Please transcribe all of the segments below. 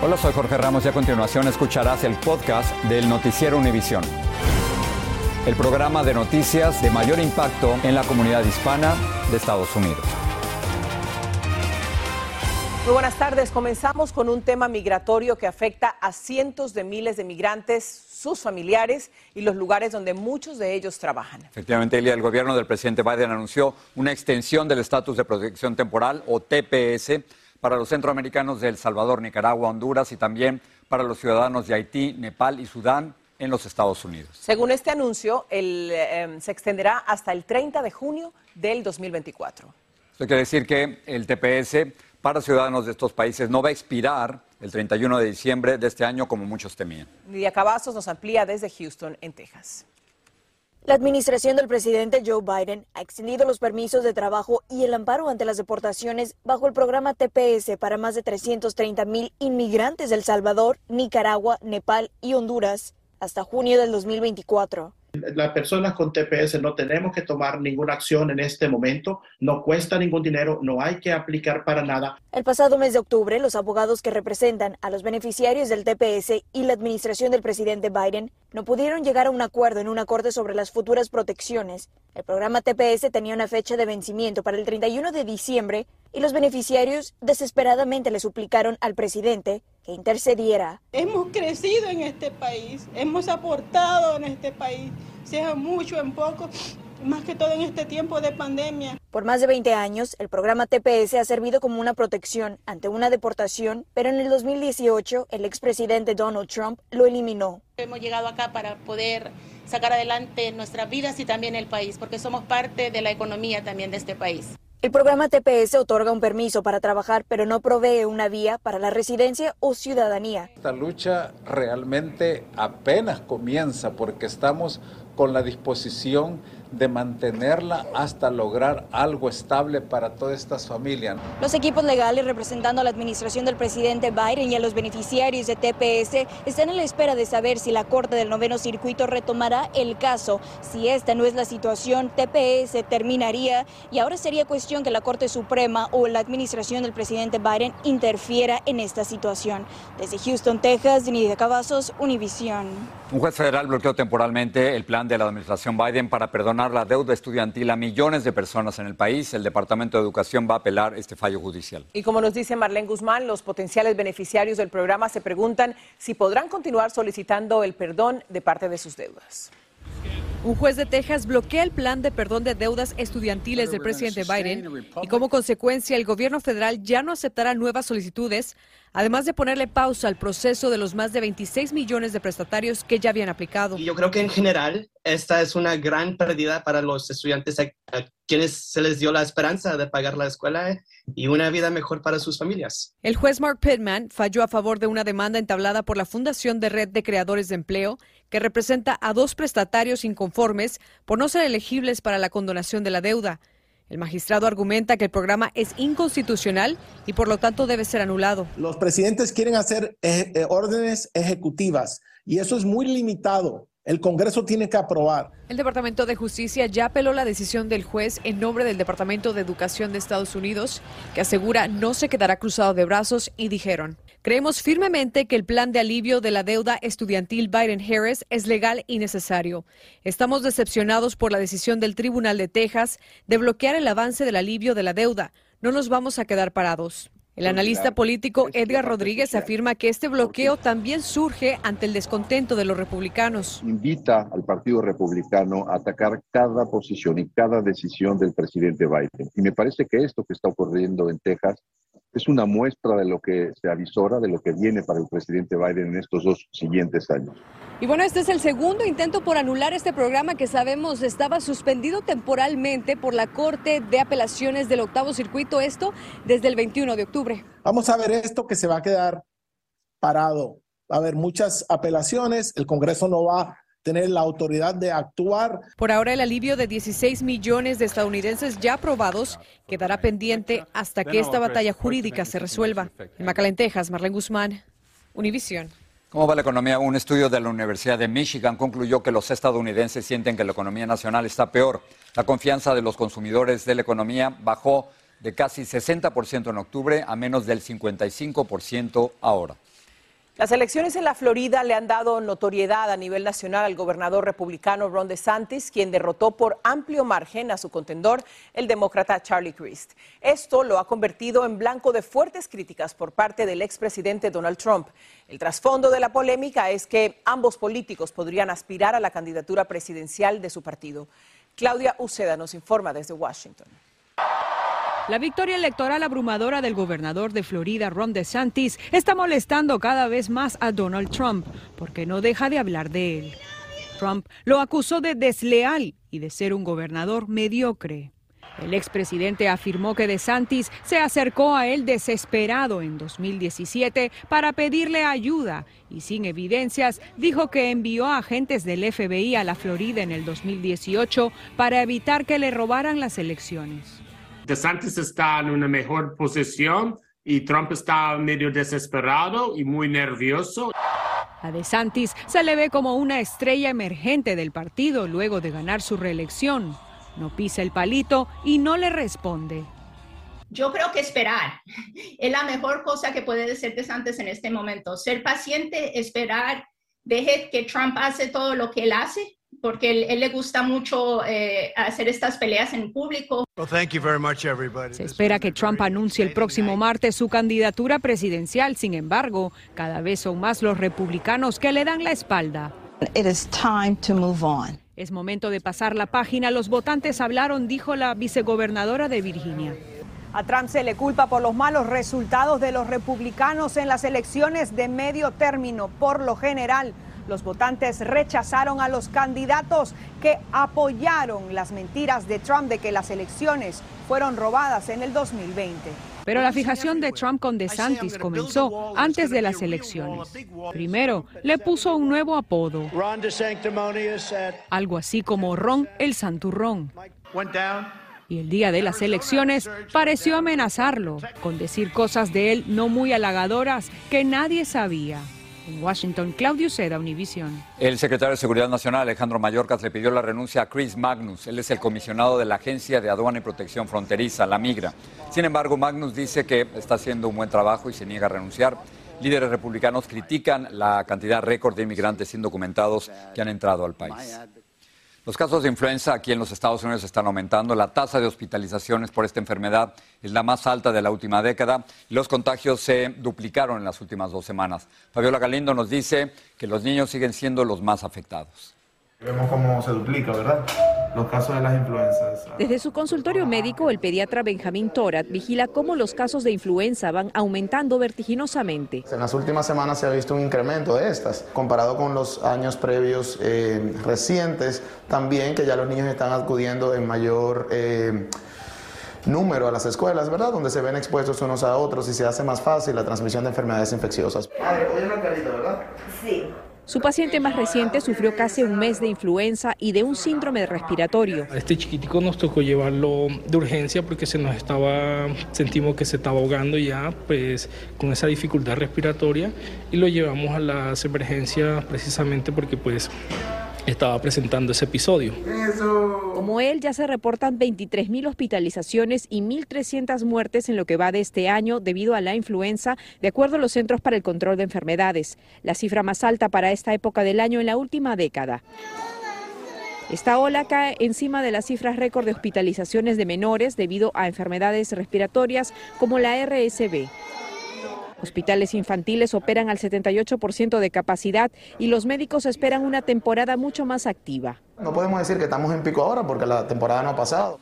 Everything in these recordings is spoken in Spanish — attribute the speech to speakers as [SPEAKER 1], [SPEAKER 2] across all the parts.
[SPEAKER 1] Hola, soy Jorge Ramos y a continuación escucharás el podcast del Noticiero Univisión. El programa de noticias de mayor impacto en la comunidad hispana de Estados Unidos.
[SPEAKER 2] Muy buenas tardes. Comenzamos con un tema migratorio que afecta a cientos de miles de migrantes, sus familiares y los lugares donde muchos de ellos trabajan.
[SPEAKER 1] Efectivamente, Elia, el gobierno del presidente Biden anunció una extensión del estatus de protección temporal o TPS para los centroamericanos de El Salvador, Nicaragua, Honduras y también para los ciudadanos de Haití, Nepal y Sudán en los Estados Unidos.
[SPEAKER 2] Según este anuncio, el, eh, se extenderá hasta el 30 de junio del 2024.
[SPEAKER 1] Esto quiere decir que el TPS para ciudadanos de estos países no va a expirar el 31 de diciembre de este año como muchos temían.
[SPEAKER 2] Lidia Cavazos nos amplía desde Houston, en Texas.
[SPEAKER 3] La administración del presidente Joe Biden ha extendido los permisos de trabajo y el amparo ante las deportaciones bajo el programa TPS para más de 330 mil inmigrantes del Salvador, Nicaragua, Nepal y Honduras hasta junio del 2024
[SPEAKER 4] las personas con TPS no tenemos que tomar ninguna acción en este momento, no cuesta ningún dinero, no hay que aplicar para nada.
[SPEAKER 3] El pasado mes de octubre, los abogados que representan a los beneficiarios del TPS y la administración del presidente Biden no pudieron llegar a un acuerdo en una corte sobre las futuras protecciones. El programa TPS tenía una fecha de vencimiento para el 31 de diciembre y los beneficiarios desesperadamente le suplicaron al presidente que intercediera.
[SPEAKER 5] Hemos crecido en este país, hemos aportado en este país, sea mucho, en poco, más que todo en este tiempo de pandemia.
[SPEAKER 3] Por más de 20 años, el programa TPS ha servido como una protección ante una deportación, pero en el 2018 el expresidente Donald Trump lo eliminó.
[SPEAKER 5] Hemos llegado acá para poder sacar adelante nuestras vidas y también el país, porque somos parte de la economía también de este país.
[SPEAKER 3] El programa TPS otorga un permiso para trabajar, pero no provee una vía para la residencia o ciudadanía.
[SPEAKER 6] Esta lucha realmente apenas comienza porque estamos con la disposición de mantenerla hasta lograr algo estable para todas estas familias.
[SPEAKER 3] Los equipos legales representando a la administración del presidente Biden y a los beneficiarios de TPS están en la espera de saber si la Corte del Noveno Circuito retomará el caso. Si esta no es la situación, TPS terminaría y ahora sería cuestión que la Corte Suprema o la administración del presidente Biden interfiera en esta situación. Desde Houston, Texas, Denise Cavazos, Univisión.
[SPEAKER 1] Un juez federal bloqueó temporalmente el plan de la administración Biden para perdonar la deuda estudiantil a millones de personas en el país. El Departamento de Educación va a apelar este fallo judicial.
[SPEAKER 2] Y como nos dice Marlene Guzmán, los potenciales beneficiarios del programa se preguntan si podrán continuar solicitando el perdón de parte de sus deudas.
[SPEAKER 7] Un juez de Texas bloquea el plan de perdón de deudas estudiantiles del presidente Biden y como consecuencia el gobierno federal ya no aceptará nuevas solicitudes, además de ponerle pausa al proceso de los más de 26 millones de prestatarios que ya habían aplicado.
[SPEAKER 8] Yo creo que en general esta es una gran pérdida para los estudiantes a, quienes se les dio la esperanza de pagar la escuela y una vida mejor para sus familias.
[SPEAKER 7] El juez Mark Pittman falló a favor de una demanda entablada por la Fundación de Red de Creadores de Empleo que representa a dos prestatarios inconformes por no ser elegibles para la condonación de la deuda. El magistrado argumenta que el programa es inconstitucional y por lo tanto debe ser anulado.
[SPEAKER 9] Los presidentes quieren hacer eh, eh, órdenes ejecutivas y eso es muy limitado. El Congreso tiene que aprobar.
[SPEAKER 7] El Departamento de Justicia ya apeló la decisión del juez en nombre del Departamento de Educación de Estados Unidos, que asegura no se quedará cruzado de brazos y dijeron, creemos firmemente que el plan de alivio de la deuda estudiantil Biden-Harris es legal y necesario. Estamos decepcionados por la decisión del Tribunal de Texas de bloquear el avance del alivio de la deuda. No nos vamos a quedar parados. El analista político Edgar Rodríguez afirma que este bloqueo también surge ante el descontento de los republicanos.
[SPEAKER 10] Invita al Partido Republicano a atacar cada posición y cada decisión del presidente Biden. Y me parece que esto que está ocurriendo en Texas es una muestra de lo que se avisora, de lo que viene para el presidente Biden en estos dos siguientes años.
[SPEAKER 7] Y bueno, este es el segundo intento por anular este programa que sabemos estaba suspendido temporalmente por la Corte de Apelaciones del Octavo Circuito, esto desde el 21 de octubre.
[SPEAKER 9] Vamos a ver esto que se va a quedar parado. Va a haber muchas apelaciones, el Congreso no va a tener la autoridad de actuar.
[SPEAKER 7] Por ahora el alivio de 16 millones de estadounidenses ya aprobados quedará pendiente hasta que esta batalla jurídica se resuelva. En Macalén, Texas, Marlene Guzmán, Univisión.
[SPEAKER 1] ¿Cómo va la economía? Un estudio de la Universidad de Michigan concluyó que los estadounidenses sienten que la economía nacional está peor. La confianza de los consumidores de la economía bajó de casi 60% en octubre a menos del 55% ahora.
[SPEAKER 2] Las elecciones en la Florida le han dado notoriedad a nivel nacional al gobernador republicano Ron DeSantis, quien derrotó por amplio margen a su contendor, el demócrata Charlie Crist. Esto lo ha convertido en blanco de fuertes críticas por parte del expresidente Donald Trump. El trasfondo de la polémica es que ambos políticos podrían aspirar a la candidatura presidencial de su partido. Claudia Uceda nos informa desde Washington.
[SPEAKER 7] La victoria electoral abrumadora del gobernador de Florida, Ron DeSantis, está molestando cada vez más a Donald Trump porque no deja de hablar de él. Trump lo acusó de desleal y de ser un gobernador mediocre. El expresidente afirmó que DeSantis se acercó a él desesperado en 2017 para pedirle ayuda y sin evidencias dijo que envió a agentes del FBI a la Florida en el 2018 para evitar que le robaran las elecciones.
[SPEAKER 11] DeSantis está en una mejor posición y Trump está medio desesperado y muy nervioso.
[SPEAKER 7] A DeSantis se le ve como una estrella emergente del partido luego de ganar su reelección. No pisa el palito y no le responde.
[SPEAKER 12] Yo creo que esperar es la mejor cosa que puede decir DeSantis en este momento. Ser paciente, esperar, deje que Trump hace todo lo que él hace porque él, él, le gusta mucho eh, hacer estas peleas en público.
[SPEAKER 7] Se espera que Trump anuncie el próximo martes su candidatura presidencial. Sin embargo, cada vez son más los republicanos que le dan la espalda. Es momento de pasar la página. Los votantes hablaron, dijo la vicegobernadora de Virginia.
[SPEAKER 2] A Trump se le culpa por los malos resultados de los republicanos en las elecciones de medio término. Por lo general, los votantes rechazaron a los candidatos que apoyaron las mentiras de Trump de que las elecciones fueron robadas en el 2020.
[SPEAKER 7] Pero la fijación de Trump con DeSantis comenzó antes de las elecciones. Primero, le puso un nuevo apodo, algo así como Ron el Santurrón. Y el día de las elecciones pareció amenazarlo con decir cosas de él no muy halagadoras que nadie sabía. Washington, Claudio Seda, Univision.
[SPEAKER 1] El secretario de Seguridad Nacional, Alejandro Mayorkas, le pidió la renuncia a Chris Magnus. Él es el comisionado de la Agencia de Aduana y Protección Fronteriza, la Migra. Sin embargo, Magnus dice que está haciendo un buen trabajo y se niega a renunciar. Líderes republicanos critican la cantidad récord de inmigrantes indocumentados que han entrado al país. Los casos de influenza aquí en los Estados Unidos están aumentando. La tasa de hospitalizaciones por esta enfermedad es la más alta de la última década. Los contagios se duplicaron en las últimas dos semanas. Fabiola Galindo nos dice que los niños siguen siendo los más afectados.
[SPEAKER 13] Vemos cómo se duplica, ¿verdad? Los casos de las influencias.
[SPEAKER 7] Desde su consultorio médico, el pediatra Benjamín Torat vigila cómo los casos de influenza van aumentando vertiginosamente.
[SPEAKER 13] En las últimas semanas se ha visto un incremento de estas, comparado con los años previos eh, recientes, también que ya los niños están acudiendo en mayor... Eh, número a las escuelas, ¿verdad? Donde se ven expuestos unos a otros y se hace más fácil la transmisión de enfermedades infecciosas. Madre, oye una carita, ¿verdad?
[SPEAKER 7] Sí. Su paciente más reciente sufrió casi un mes de influenza y de un síndrome respiratorio.
[SPEAKER 14] A este chiquitico nos tocó llevarlo de urgencia porque se nos estaba, sentimos que se estaba ahogando ya, pues con esa dificultad respiratoria y lo llevamos a las emergencias precisamente porque pues estaba presentando ese episodio.
[SPEAKER 7] Como él, ya se reportan 23.000 hospitalizaciones y 1.300 muertes en lo que va de este año debido a la influenza, de acuerdo a los Centros para el Control de Enfermedades, la cifra más alta para esta época del año en la última década. Esta ola cae encima de las cifras récord de hospitalizaciones de menores debido a enfermedades respiratorias como la RSV. Hospitales infantiles operan al 78% de capacidad y los médicos esperan una temporada mucho más activa.
[SPEAKER 13] No podemos decir que estamos en pico ahora porque la temporada no ha pasado.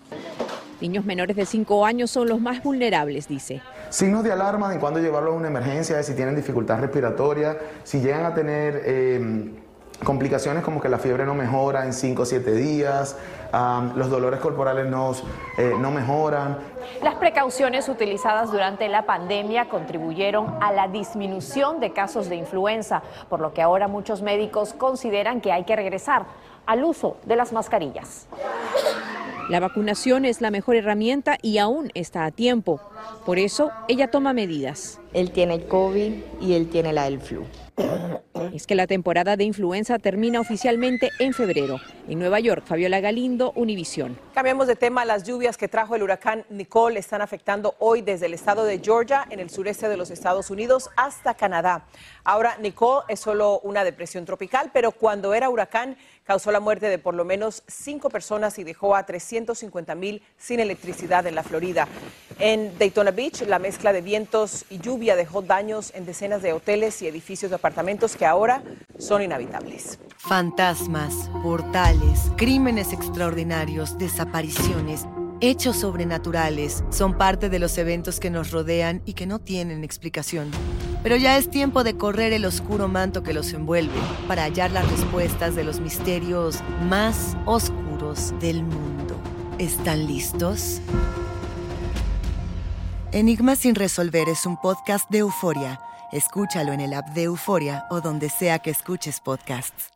[SPEAKER 7] Niños menores de 5 años son los más vulnerables, dice.
[SPEAKER 13] Signos de alarma de cuando llevarlos a una emergencia, si tienen dificultad respiratoria, si llegan a tener... Eh, complicaciones como que la fiebre no mejora en 5 o 7 días, los dolores corporales no, eh, no mejoran.
[SPEAKER 15] Las precauciones utilizadas durante la pandemia contribuyeron a la disminución de casos de influenza, por lo que ahora muchos médicos consideran que hay que regresar al uso de las mascarillas.
[SPEAKER 7] La vacunación es la mejor herramienta y aún está a tiempo. Por eso, ella toma medidas.
[SPEAKER 16] Él tiene el COVID y él tiene la del flu.
[SPEAKER 7] Es que la temporada de influenza termina oficialmente en febrero. En Nueva York, Fabiola Galindo, Univisión.
[SPEAKER 2] Cambiamos de tema. Las lluvias que trajo el huracán Nicole están afectando hoy desde el estado de Georgia, en el sureste de los Estados Unidos, hasta Canadá. Ahora, Nicole es solo una depresión tropical, pero cuando era huracán causó la muerte de por lo menos cinco personas y dejó a 350 mil sin electricidad en la Florida. En Daytona Beach, la mezcla de vientos y lluvia dejó daños en decenas de hoteles y edificios de apartamentos que ahora son inhabitables.
[SPEAKER 17] Fantasmas, portales, crímenes extraordinarios, desapariciones. Hechos sobrenaturales son parte de los eventos que nos rodean y que no tienen explicación. Pero ya es tiempo de correr el oscuro manto que los envuelve para hallar las respuestas de los misterios más oscuros del mundo. ¿Están listos? Enigma sin resolver es un podcast de euforia. Escúchalo en el app de Euforia o donde sea que escuches podcasts.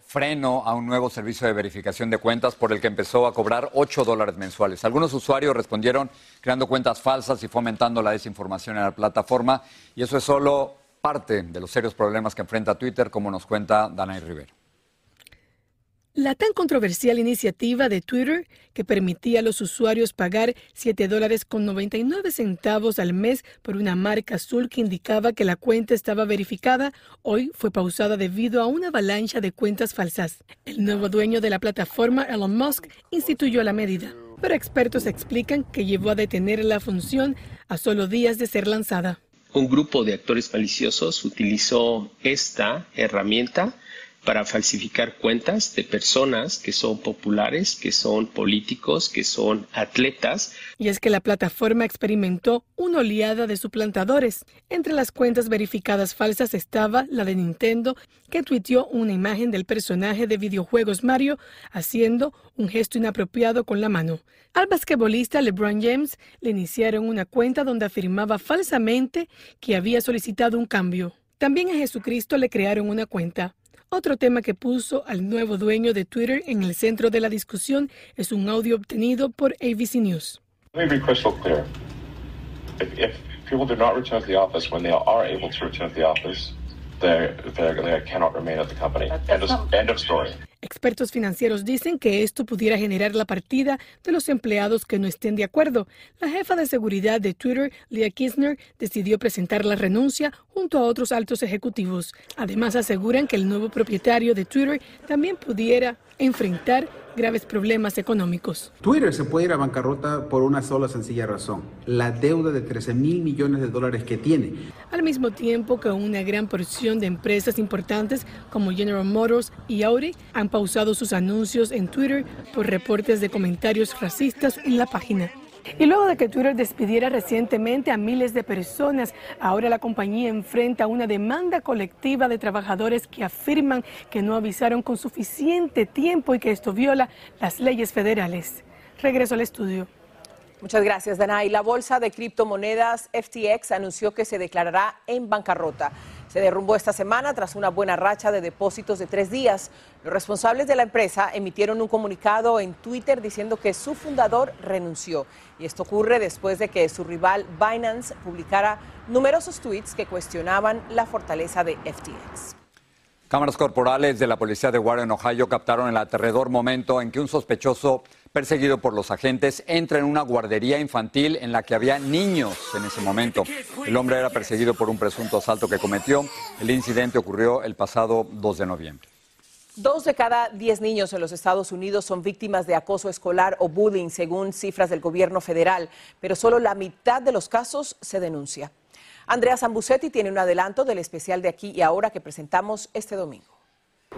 [SPEAKER 1] freno a un nuevo servicio de verificación de cuentas por el que empezó a cobrar 8 dólares mensuales. Algunos usuarios respondieron creando cuentas falsas y fomentando la desinformación en la plataforma y eso es solo parte de los serios problemas que enfrenta Twitter, como nos cuenta Danay Rivera.
[SPEAKER 18] La tan controversial iniciativa de Twitter, que permitía a los usuarios pagar 7 dólares con 99 centavos al mes por una marca azul que indicaba que la cuenta estaba verificada, hoy fue pausada debido a una avalancha de cuentas falsas. El nuevo dueño de la plataforma, Elon Musk, instituyó la medida, pero expertos explican que llevó a detener la función a solo días de ser lanzada.
[SPEAKER 19] Un grupo de actores maliciosos utilizó esta herramienta para falsificar cuentas de personas que son populares, que son políticos, que son atletas.
[SPEAKER 18] Y es que la plataforma experimentó una oleada de suplantadores. Entre las cuentas verificadas falsas estaba la de Nintendo, que tuiteó una imagen del personaje de videojuegos Mario haciendo un gesto inapropiado con la mano. Al basquetbolista LeBron James le iniciaron una cuenta donde afirmaba falsamente que había solicitado un cambio. También a Jesucristo le crearon una cuenta. Otro tema que puso al nuevo dueño de Twitter en el centro de la discusión es un audio obtenido por ABC News.
[SPEAKER 20] Let me be crystal clear. If, if people do not return to the office when they are able to return to the office, they they cannot remain at the company. End of, end of story.
[SPEAKER 18] Expertos financieros dicen que esto pudiera generar la partida de los empleados que no estén de acuerdo. La jefa de seguridad de Twitter, Leah Kisner, decidió presentar la renuncia junto a otros altos ejecutivos. Además, aseguran que el nuevo propietario de Twitter también pudiera enfrentar graves problemas económicos.
[SPEAKER 21] Twitter se puede ir a bancarrota por una sola sencilla razón, la deuda de 13 mil millones de dólares que tiene.
[SPEAKER 18] Al mismo tiempo que una gran porción de empresas importantes como General Motors y Audi han pausado sus anuncios en Twitter por reportes de comentarios racistas en la página. Y luego de que Twitter despidiera recientemente a miles de personas, ahora la compañía enfrenta una demanda colectiva de trabajadores que afirman que no avisaron con suficiente tiempo y que esto viola las leyes federales. Regreso al estudio.
[SPEAKER 2] Muchas gracias, Dana. La bolsa de criptomonedas FTX anunció que se declarará en bancarrota. Se derrumbó esta semana tras una buena racha de depósitos de tres días. Los responsables de la empresa emitieron un comunicado en Twitter diciendo que su fundador renunció. Y esto ocurre después de que su rival Binance publicara numerosos tweets que cuestionaban la fortaleza de FTX.
[SPEAKER 1] Cámaras corporales de la policía de Warren, Ohio, captaron el aterrador momento en que un sospechoso perseguido por los agentes, entra en una guardería infantil en la que había niños en ese momento. El hombre era perseguido por un presunto asalto que cometió. El incidente ocurrió el pasado 2 de noviembre.
[SPEAKER 2] Dos de cada diez niños en los Estados Unidos son víctimas de acoso escolar o bullying, según cifras del gobierno federal, pero solo la mitad de los casos se denuncia. Andrea Zambucetti tiene un adelanto del especial de aquí y ahora que presentamos este domingo.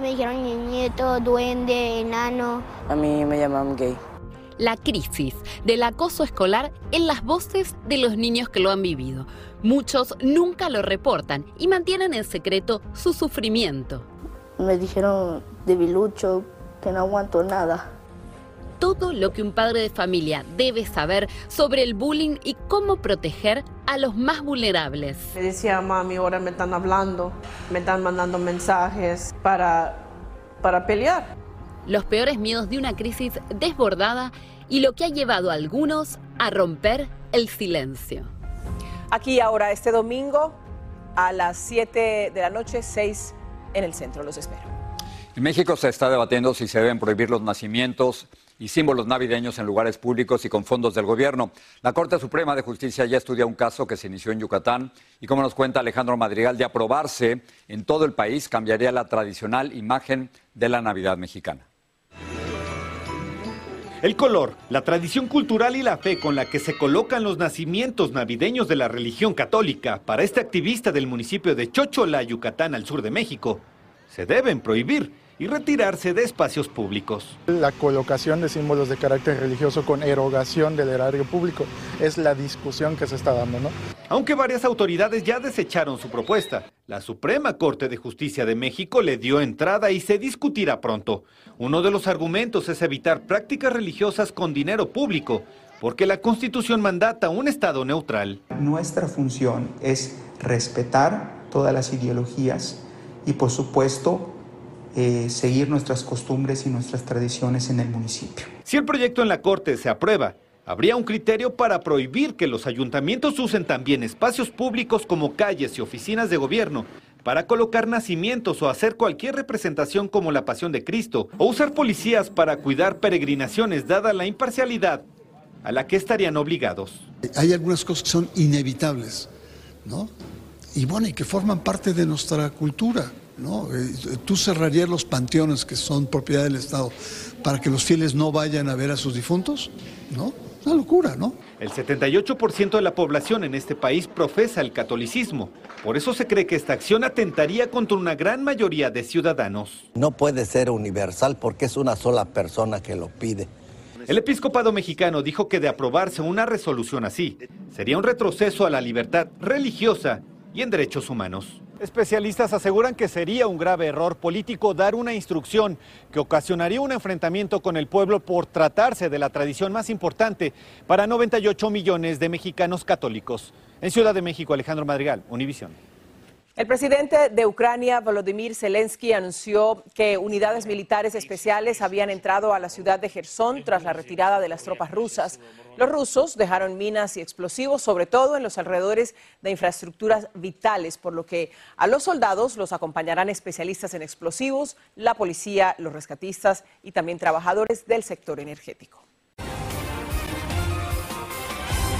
[SPEAKER 22] Me dijeron niñito, duende, enano.
[SPEAKER 23] A mí me llaman gay.
[SPEAKER 24] La crisis del acoso escolar en las voces de los niños que lo han vivido. Muchos nunca lo reportan y mantienen en secreto su sufrimiento.
[SPEAKER 23] Me dijeron debilucho, que no aguanto nada
[SPEAKER 24] todo lo que un padre de familia debe saber sobre el bullying y cómo proteger a los más vulnerables.
[SPEAKER 23] Me decía, mami, ahora me están hablando, me están mandando mensajes para, para pelear.
[SPEAKER 24] Los peores miedos de una crisis desbordada y lo que ha llevado a algunos a romper el silencio.
[SPEAKER 2] Aquí ahora, este domingo, a las 7 de la noche, 6 en el centro. Los espero.
[SPEAKER 1] En México se está debatiendo si se deben prohibir los nacimientos y símbolos navideños en lugares públicos y con fondos del gobierno. La Corte Suprema de Justicia ya estudia un caso que se inició en Yucatán y como nos cuenta Alejandro Madrigal, de aprobarse en todo el país cambiaría la tradicional imagen de la Navidad mexicana.
[SPEAKER 25] El color, la tradición cultural y la fe con la que se colocan los nacimientos navideños de la religión católica para este activista del municipio de Chochola, Yucatán, al sur de México, se deben prohibir y retirarse de espacios públicos.
[SPEAKER 26] La colocación de símbolos de carácter religioso con erogación del erario público es la discusión que se está dando, ¿no?
[SPEAKER 25] Aunque varias autoridades ya desecharon su propuesta, la Suprema Corte de Justicia de México le dio entrada y se discutirá pronto. Uno de los argumentos es evitar prácticas religiosas con dinero público, porque la Constitución mandata un Estado neutral.
[SPEAKER 27] Nuestra función es respetar todas las ideologías y por supuesto
[SPEAKER 28] eh, seguir nuestras costumbres y nuestras tradiciones en el municipio.
[SPEAKER 25] Si el proyecto en la Corte se aprueba, habría un criterio para prohibir que los ayuntamientos usen también espacios públicos como calles y oficinas de gobierno para colocar nacimientos o hacer cualquier representación como la Pasión de Cristo, o usar policías para cuidar peregrinaciones dada la imparcialidad a la que estarían obligados.
[SPEAKER 29] Hay algunas cosas que son inevitables, ¿no? Y bueno, y que forman parte de nuestra cultura, ¿no? Eh, tú cerrarías los panteones que son propiedad del Estado para que los fieles no vayan a ver a sus difuntos, ¿no? Una locura, ¿no?
[SPEAKER 25] El 78% de la población en este país profesa el catolicismo. Por eso se cree que esta acción atentaría contra una gran mayoría de ciudadanos.
[SPEAKER 30] No puede ser universal porque es una sola persona que lo pide.
[SPEAKER 25] El episcopado mexicano dijo que de aprobarse una resolución así, sería un retroceso a la libertad religiosa y en derechos humanos. Especialistas aseguran que sería un grave error político dar una instrucción que ocasionaría un enfrentamiento con el pueblo por tratarse de la tradición más importante para 98 millones de mexicanos católicos. En Ciudad de México, Alejandro Madrigal, Univisión.
[SPEAKER 2] El presidente de Ucrania, Volodymyr Zelensky, anunció que unidades militares especiales habían entrado a la ciudad de Gerson tras la retirada de las tropas rusas. Los rusos dejaron minas y explosivos, sobre todo en los alrededores de infraestructuras vitales, por lo que a los soldados los acompañarán especialistas en explosivos, la policía, los rescatistas y también trabajadores del sector energético.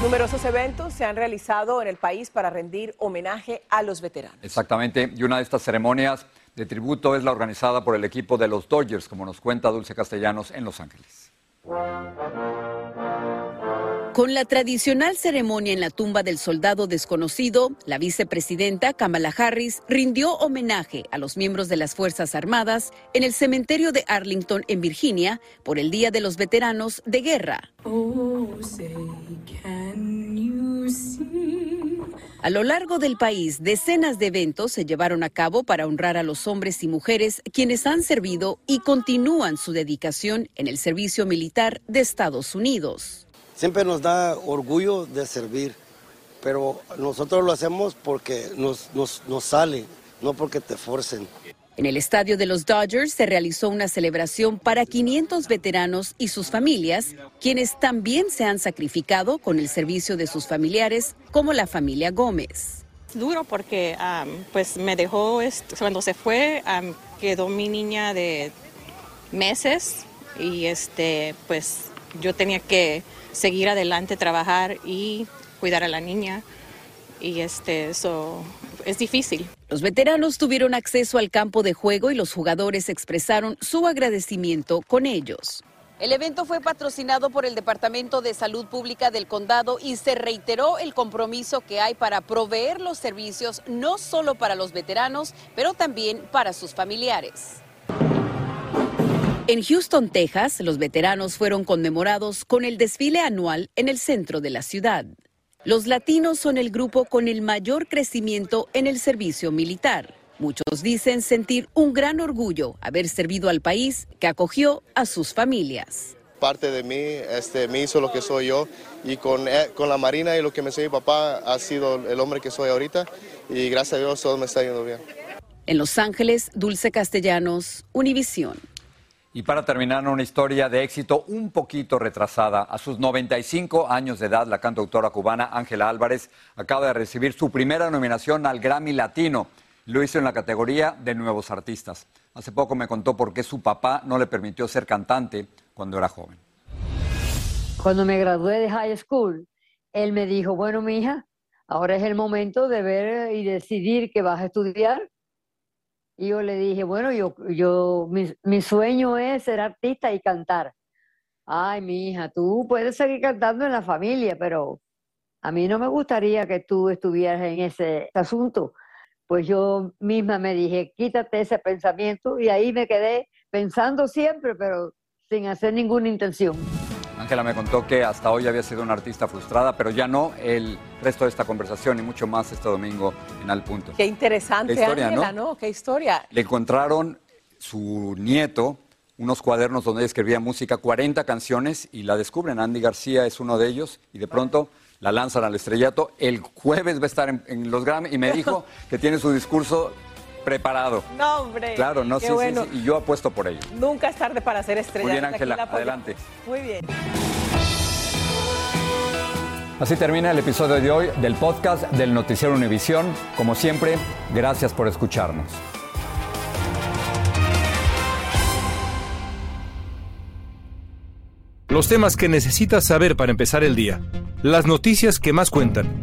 [SPEAKER 2] Numerosos eventos se han realizado en el país para rendir homenaje a los veteranos.
[SPEAKER 1] Exactamente, y una de estas ceremonias de tributo es la organizada por el equipo de los Dodgers, como nos cuenta Dulce Castellanos en Los Ángeles.
[SPEAKER 31] Con la tradicional ceremonia en la tumba del soldado desconocido, la vicepresidenta Kamala Harris rindió homenaje a los miembros de las Fuerzas Armadas en el cementerio de Arlington, en Virginia, por el Día de los Veteranos de Guerra. A lo largo del país, decenas de eventos se llevaron a cabo para honrar a los hombres y mujeres quienes han servido y continúan su dedicación en el servicio militar de Estados Unidos.
[SPEAKER 32] Siempre nos da orgullo de servir, pero nosotros lo hacemos porque nos, nos, sale, no porque te forcen.
[SPEAKER 31] En el estadio de los Dodgers se realizó una celebración para 500 veteranos y sus familias, quienes también se han sacrificado con el servicio de sus familiares, como la familia Gómez.
[SPEAKER 33] Duro porque pues me dejó, cuando se fue, quedó mi niña de meses y este, pues yo tenía que seguir adelante, trabajar y cuidar a la niña. Y este, eso es difícil.
[SPEAKER 31] Los veteranos tuvieron acceso al campo de juego y los jugadores expresaron su agradecimiento con ellos. El evento fue patrocinado por el Departamento de Salud Pública del Condado y se reiteró el compromiso que hay para proveer los servicios no solo para los veteranos, pero también para sus familiares. En Houston, Texas, los veteranos fueron conmemorados con el desfile anual en el centro de la ciudad. Los latinos son el grupo con el mayor crecimiento en el servicio militar. Muchos dicen sentir un gran orgullo haber servido al país que acogió a sus familias.
[SPEAKER 34] Parte de mí este, me hizo lo que soy yo y con, eh, con la Marina y lo que me soy mi papá ha sido el hombre que soy ahorita y gracias a Dios todo me está yendo bien.
[SPEAKER 31] En Los Ángeles, Dulce Castellanos, Univisión.
[SPEAKER 1] Y para terminar, una historia de éxito un poquito retrasada. A sus 95 años de edad, la cantautora cubana Ángela Álvarez acaba de recibir su primera nominación al Grammy Latino. Lo hizo en la categoría de Nuevos Artistas. Hace poco me contó por qué su papá no le permitió ser cantante cuando era joven.
[SPEAKER 35] Cuando me gradué de high school, él me dijo, bueno, mi ahora es el momento de ver y decidir que vas a estudiar y yo le dije, bueno, yo, yo, mi, sueño es ser artista y cantar. Ay, mi hija, tú puedes seguir cantando en la familia, pero a mí no me gustaría que tú estuvieras en ese asunto. Pues yo misma me dije, quítate ese pensamiento y ahí me quedé pensando siempre, pero sin hacer ninguna intención.
[SPEAKER 1] Ángela me contó que hasta hoy había sido una artista frustrada, pero ya no el resto de esta conversación y mucho más este domingo en Al Punto.
[SPEAKER 2] Qué interesante, Ángela, ¿no? Qué historia.
[SPEAKER 1] Le encontraron su nieto unos cuadernos donde ella escribía música, 40 canciones, y la descubren. Andy García es uno de ellos, y de pronto la lanzan al estrellato. El jueves va a estar en, en los Grammy y me dijo que tiene su discurso Preparado.
[SPEAKER 2] No, hombre.
[SPEAKER 1] Claro, no, sí,
[SPEAKER 2] bueno.
[SPEAKER 1] sí, sí, y yo apuesto por ello.
[SPEAKER 2] Nunca es tarde para ser estrella.
[SPEAKER 1] Muy bien, Ángela, adelante.
[SPEAKER 2] Muy bien.
[SPEAKER 1] Así termina el episodio de hoy del podcast del Noticiero Univisión. Como siempre, gracias por escucharnos.
[SPEAKER 36] Los temas que necesitas saber para empezar el día. Las noticias que más cuentan.